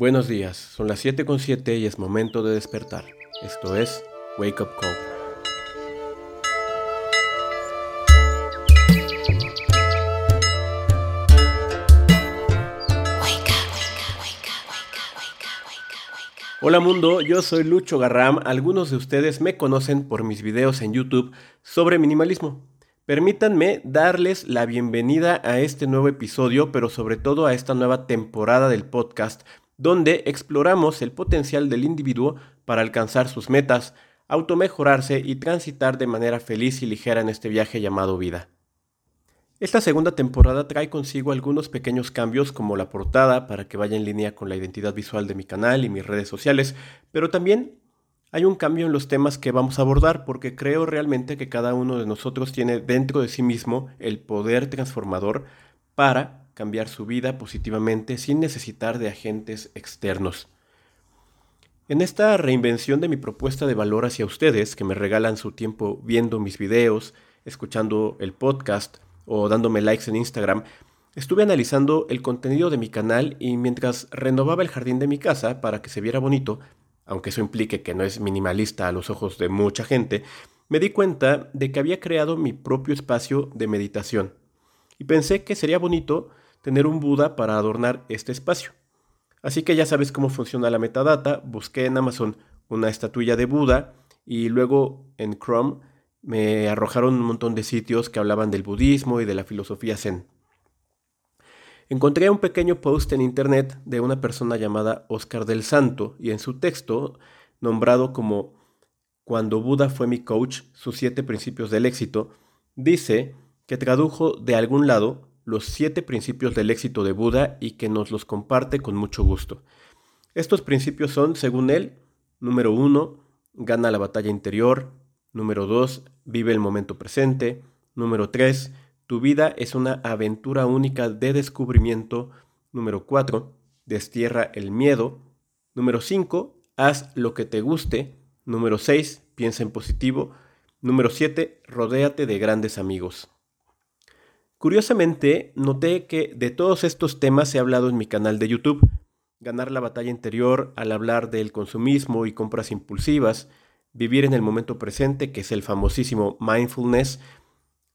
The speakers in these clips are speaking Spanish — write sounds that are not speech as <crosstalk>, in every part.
Buenos días, son las 7.7 y es momento de despertar. Esto es Wake Up Call. Hola mundo, yo soy Lucho Garram. Algunos de ustedes me conocen por mis videos en YouTube sobre minimalismo. Permítanme darles la bienvenida a este nuevo episodio, pero sobre todo a esta nueva temporada del podcast donde exploramos el potencial del individuo para alcanzar sus metas, automejorarse y transitar de manera feliz y ligera en este viaje llamado vida. Esta segunda temporada trae consigo algunos pequeños cambios como la portada para que vaya en línea con la identidad visual de mi canal y mis redes sociales, pero también hay un cambio en los temas que vamos a abordar porque creo realmente que cada uno de nosotros tiene dentro de sí mismo el poder transformador para cambiar su vida positivamente sin necesitar de agentes externos. En esta reinvención de mi propuesta de valor hacia ustedes, que me regalan su tiempo viendo mis videos, escuchando el podcast o dándome likes en Instagram, estuve analizando el contenido de mi canal y mientras renovaba el jardín de mi casa para que se viera bonito, aunque eso implique que no es minimalista a los ojos de mucha gente, me di cuenta de que había creado mi propio espacio de meditación. Y pensé que sería bonito tener un Buda para adornar este espacio. Así que ya sabes cómo funciona la metadata, busqué en Amazon una estatuilla de Buda y luego en Chrome me arrojaron un montón de sitios que hablaban del budismo y de la filosofía zen. Encontré un pequeño post en internet de una persona llamada Oscar del Santo y en su texto, nombrado como Cuando Buda fue mi coach, sus siete principios del éxito, dice que tradujo de algún lado los siete principios del éxito de Buda y que nos los comparte con mucho gusto. Estos principios son, según él, número uno, gana la batalla interior, número dos, vive el momento presente, número tres, tu vida es una aventura única de descubrimiento, número cuatro, destierra el miedo, número cinco, haz lo que te guste, número seis, piensa en positivo, número siete, rodéate de grandes amigos. Curiosamente, noté que de todos estos temas he hablado en mi canal de YouTube. Ganar la batalla interior al hablar del consumismo y compras impulsivas, vivir en el momento presente, que es el famosísimo mindfulness,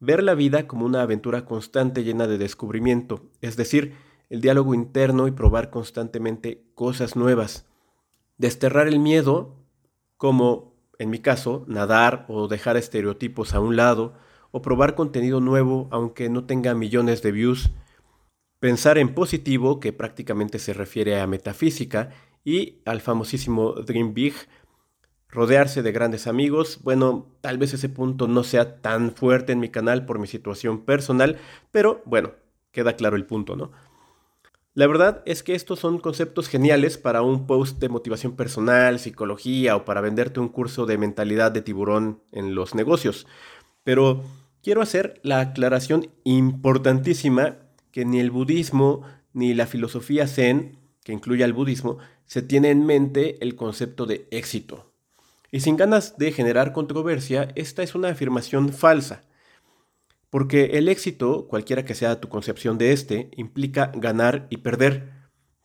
ver la vida como una aventura constante llena de descubrimiento, es decir, el diálogo interno y probar constantemente cosas nuevas. Desterrar el miedo, como en mi caso, nadar o dejar estereotipos a un lado, o probar contenido nuevo aunque no tenga millones de views. Pensar en positivo, que prácticamente se refiere a metafísica, y al famosísimo Dream Big, rodearse de grandes amigos. Bueno, tal vez ese punto no sea tan fuerte en mi canal por mi situación personal, pero bueno, queda claro el punto, ¿no? La verdad es que estos son conceptos geniales para un post de motivación personal, psicología o para venderte un curso de mentalidad de tiburón en los negocios. Pero quiero hacer la aclaración importantísima que ni el budismo ni la filosofía zen, que incluye al budismo, se tiene en mente el concepto de éxito. Y sin ganas de generar controversia, esta es una afirmación falsa. Porque el éxito, cualquiera que sea tu concepción de este, implica ganar y perder.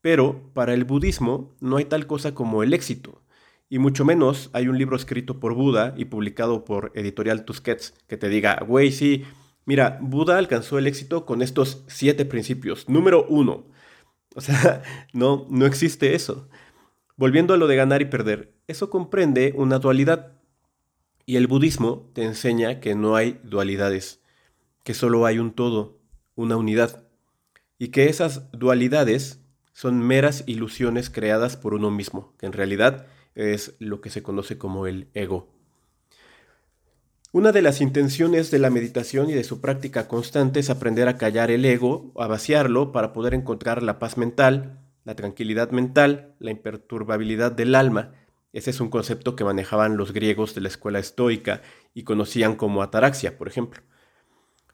Pero para el budismo no hay tal cosa como el éxito. Y mucho menos hay un libro escrito por Buda y publicado por Editorial Tusquets que te diga, güey, sí, mira, Buda alcanzó el éxito con estos siete principios. Número uno. O sea, <laughs> no, no existe eso. Volviendo a lo de ganar y perder, eso comprende una dualidad. Y el budismo te enseña que no hay dualidades, que solo hay un todo, una unidad. Y que esas dualidades son meras ilusiones creadas por uno mismo, que en realidad es lo que se conoce como el ego. Una de las intenciones de la meditación y de su práctica constante es aprender a callar el ego, a vaciarlo para poder encontrar la paz mental, la tranquilidad mental, la imperturbabilidad del alma. Ese es un concepto que manejaban los griegos de la escuela estoica y conocían como ataraxia, por ejemplo.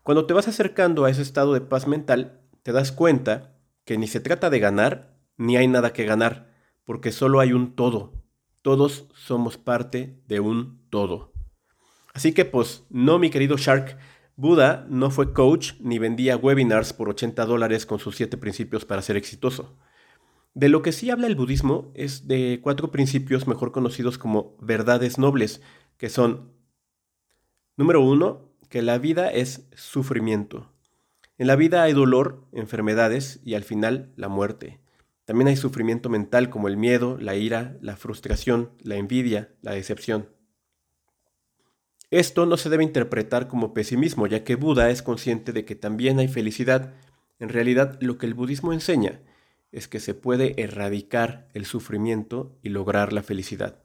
Cuando te vas acercando a ese estado de paz mental, te das cuenta que ni se trata de ganar, ni hay nada que ganar, porque solo hay un todo, todos somos parte de un todo. Así que pues no, mi querido Shark, Buda no fue coach ni vendía webinars por 80 dólares con sus 7 principios para ser exitoso. De lo que sí habla el budismo es de cuatro principios mejor conocidos como verdades nobles, que son, número uno, que la vida es sufrimiento. En la vida hay dolor, enfermedades y al final la muerte. También hay sufrimiento mental como el miedo, la ira, la frustración, la envidia, la decepción. Esto no se debe interpretar como pesimismo, ya que Buda es consciente de que también hay felicidad. En realidad, lo que el budismo enseña es que se puede erradicar el sufrimiento y lograr la felicidad.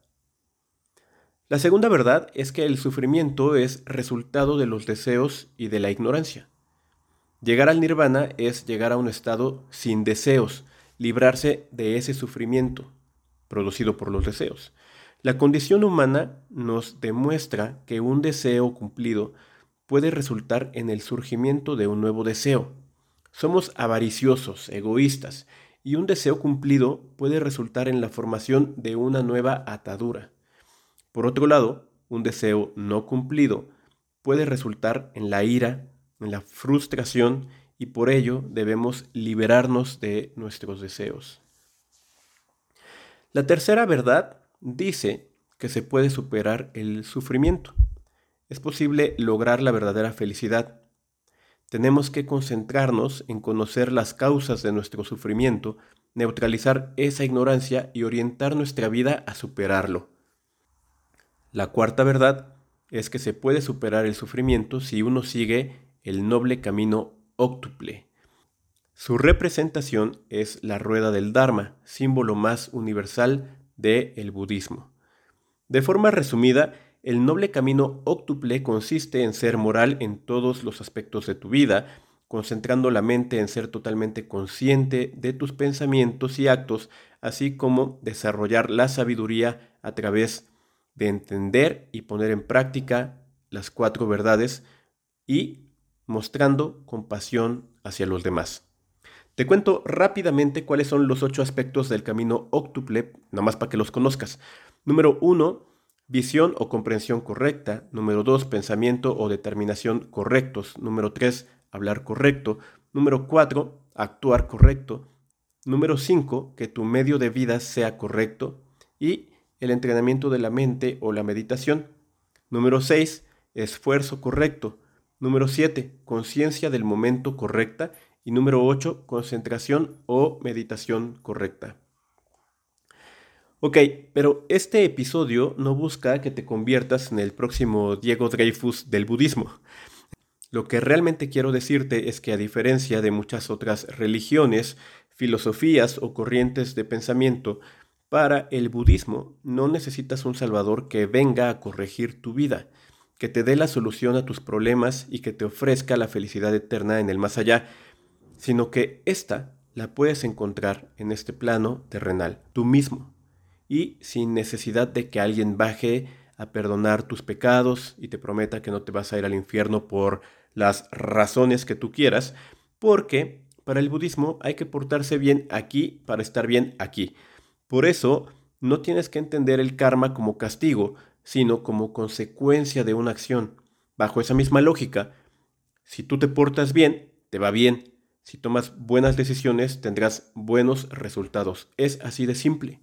La segunda verdad es que el sufrimiento es resultado de los deseos y de la ignorancia. Llegar al nirvana es llegar a un estado sin deseos, librarse de ese sufrimiento producido por los deseos. La condición humana nos demuestra que un deseo cumplido puede resultar en el surgimiento de un nuevo deseo. Somos avariciosos, egoístas, y un deseo cumplido puede resultar en la formación de una nueva atadura. Por otro lado, un deseo no cumplido puede resultar en la ira, en la frustración, y por ello debemos liberarnos de nuestros deseos. La tercera verdad dice que se puede superar el sufrimiento. Es posible lograr la verdadera felicidad. Tenemos que concentrarnos en conocer las causas de nuestro sufrimiento, neutralizar esa ignorancia y orientar nuestra vida a superarlo. La cuarta verdad es que se puede superar el sufrimiento si uno sigue el noble camino óctuple. Su representación es la rueda del Dharma, símbolo más universal del budismo. De forma resumida, el noble camino óctuple consiste en ser moral en todos los aspectos de tu vida, concentrando la mente en ser totalmente consciente de tus pensamientos y actos, así como desarrollar la sabiduría a través de entender y poner en práctica las cuatro verdades y mostrando compasión hacia los demás. Te cuento rápidamente cuáles son los ocho aspectos del camino óctuple, nada más para que los conozcas. Número uno, visión o comprensión correcta. Número dos, pensamiento o determinación correctos. Número tres, hablar correcto. Número cuatro, actuar correcto. Número cinco, que tu medio de vida sea correcto. Y el entrenamiento de la mente o la meditación. Número seis, esfuerzo correcto. Número siete, conciencia del momento correcta. Y número 8, concentración o meditación correcta. Ok, pero este episodio no busca que te conviertas en el próximo Diego Dreyfus del budismo. Lo que realmente quiero decirte es que a diferencia de muchas otras religiones, filosofías o corrientes de pensamiento, para el budismo no necesitas un salvador que venga a corregir tu vida, que te dé la solución a tus problemas y que te ofrezca la felicidad eterna en el más allá, sino que esta la puedes encontrar en este plano terrenal, tú mismo, y sin necesidad de que alguien baje a perdonar tus pecados y te prometa que no te vas a ir al infierno por las razones que tú quieras, porque para el budismo hay que portarse bien aquí para estar bien aquí. Por eso no tienes que entender el karma como castigo, sino como consecuencia de una acción. Bajo esa misma lógica, si tú te portas bien, te va bien. Si tomas buenas decisiones, tendrás buenos resultados. Es así de simple.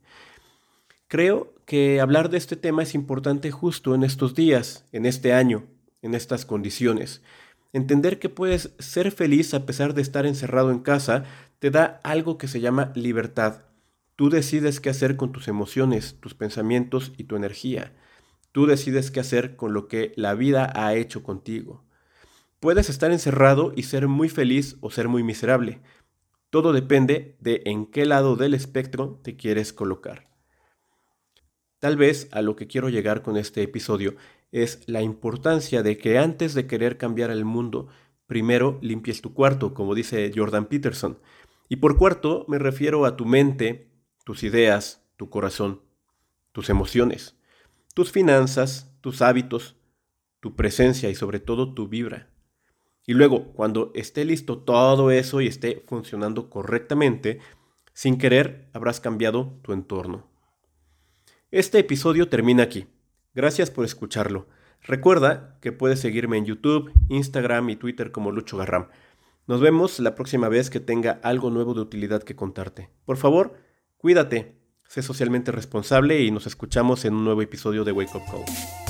Creo que hablar de este tema es importante justo en estos días, en este año, en estas condiciones. Entender que puedes ser feliz a pesar de estar encerrado en casa te da algo que se llama libertad. Tú decides qué hacer con tus emociones, tus pensamientos y tu energía. Tú decides qué hacer con lo que la vida ha hecho contigo. Puedes estar encerrado y ser muy feliz o ser muy miserable. Todo depende de en qué lado del espectro te quieres colocar. Tal vez a lo que quiero llegar con este episodio es la importancia de que antes de querer cambiar el mundo, primero limpies tu cuarto, como dice Jordan Peterson. Y por cuarto me refiero a tu mente, tus ideas, tu corazón, tus emociones, tus finanzas, tus hábitos, tu presencia y sobre todo tu vibra. Y luego, cuando esté listo todo eso y esté funcionando correctamente, sin querer habrás cambiado tu entorno. Este episodio termina aquí. Gracias por escucharlo. Recuerda que puedes seguirme en YouTube, Instagram y Twitter como Lucho Garram. Nos vemos la próxima vez que tenga algo nuevo de utilidad que contarte. Por favor, Cuídate, sé socialmente responsable y nos escuchamos en un nuevo episodio de Wake Up Call.